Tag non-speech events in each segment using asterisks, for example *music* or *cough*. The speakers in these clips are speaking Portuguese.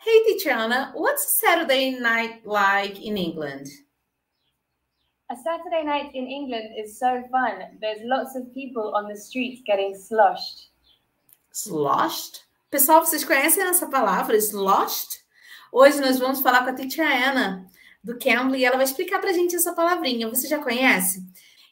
Hey, Anna, what's Saturday night like in England? A Saturday night in England is so fun. There's lots of people on the streets getting sloshed. Sloshed? Pessoal, vocês conhecem essa palavra, sloshed? Hoje nós vamos falar com a teacher Anna do Cambly e ela vai explicar para a gente essa palavrinha. Você já conhece?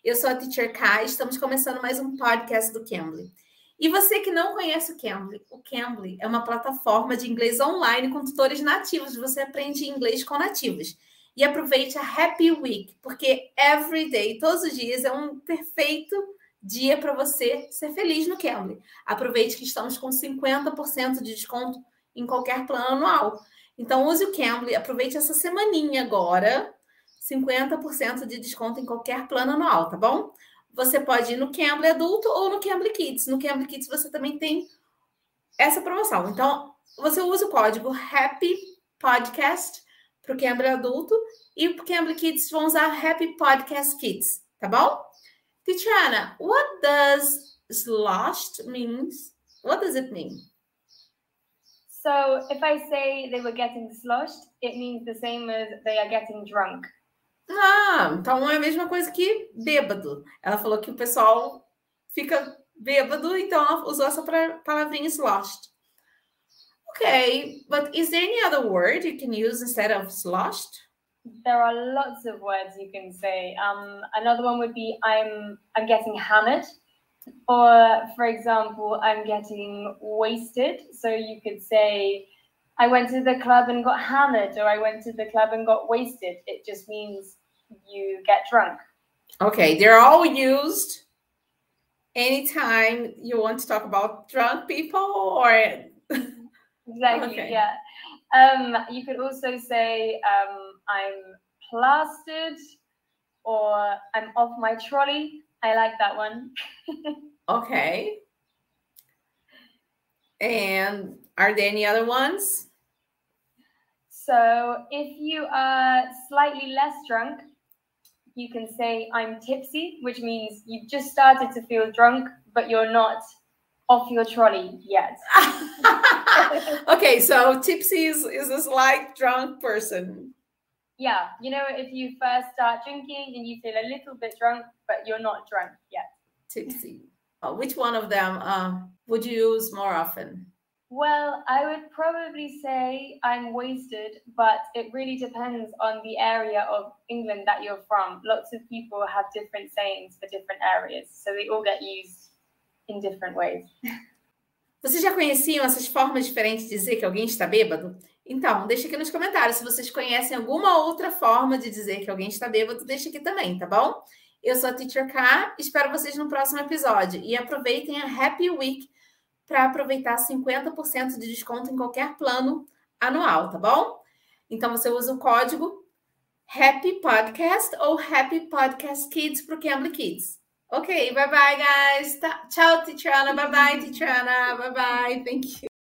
Eu sou a teacher Kai, estamos começando mais um podcast do Cambly. E você que não conhece o Cambly, o Cambly é uma plataforma de inglês online com tutores nativos. Você aprende inglês com nativos. E aproveite a Happy Week, porque every day, todos os dias, é um perfeito dia para você ser feliz no Cambly. Aproveite que estamos com 50% de desconto em qualquer plano anual. Então, use o Cambly, aproveite essa semaninha agora, 50% de desconto em qualquer plano anual, tá bom? Você pode ir no Cambly adulto ou no Cambly Kids. No Cambly Kids você também tem essa promoção. Então, você usa o código Happy Podcast para o Cambly adulto e o Cambly Kids vão usar Happy Podcast Kids, tá bom? Tiziana, what does sloshed means? What does it mean? So if I say they were getting sloshed, it means the same as they are getting drunk. Ah, então é a mesma coisa que bêbado. Ela falou que o pessoal fica bêbado, então ela usou essa palavrinha sloshed. Okay, but is there any other word you can use instead of sloshed? There are lots of words you can say. Um, another one would be I'm I'm getting hammered, or for example, I'm getting wasted. So you could say I went to the club and got hammered, or I went to the club and got wasted. It just means you get drunk. Okay, they're all used anytime you want to talk about drunk people or *laughs* exactly Okay. yeah um you could also say um i'm plastered or i'm off my trolley i like that one *laughs* okay. And are there any other ones? so if you are slightly less drunk you can say i'm tipsy which means you've just started to feel drunk but you're not off your trolley yet *laughs* okay, so tipsy is, is a slight drunk person. yeah you know if you first start drinking and you feel a little bit drunk but you're not drunk yet Tipsy. Which one of them uh, would you use more often? Well, I would probably say I'm wasted, but it really depends on the area of England that you're from. Lots of people have different sayings for different areas, so they all get used in different ways. Vocês já conheciam essas formas diferentes de dizer que alguém está bêbado? Então, deixa aqui nos comentários. Se vocês conhecem alguma outra forma de dizer que alguém está bêbado, deixa aqui também, tá bom? Eu sou a Teacher K, espero vocês no próximo episódio. E aproveitem a Happy Week para aproveitar 50% de desconto em qualquer plano anual, tá bom? Então, você usa o código Happy Podcast ou Happy Podcast Kids para o Cambly Kids. Ok, bye bye, guys. Tchau, Teacher Ana. Bye bye, Teacher Ana. Bye bye. Thank you.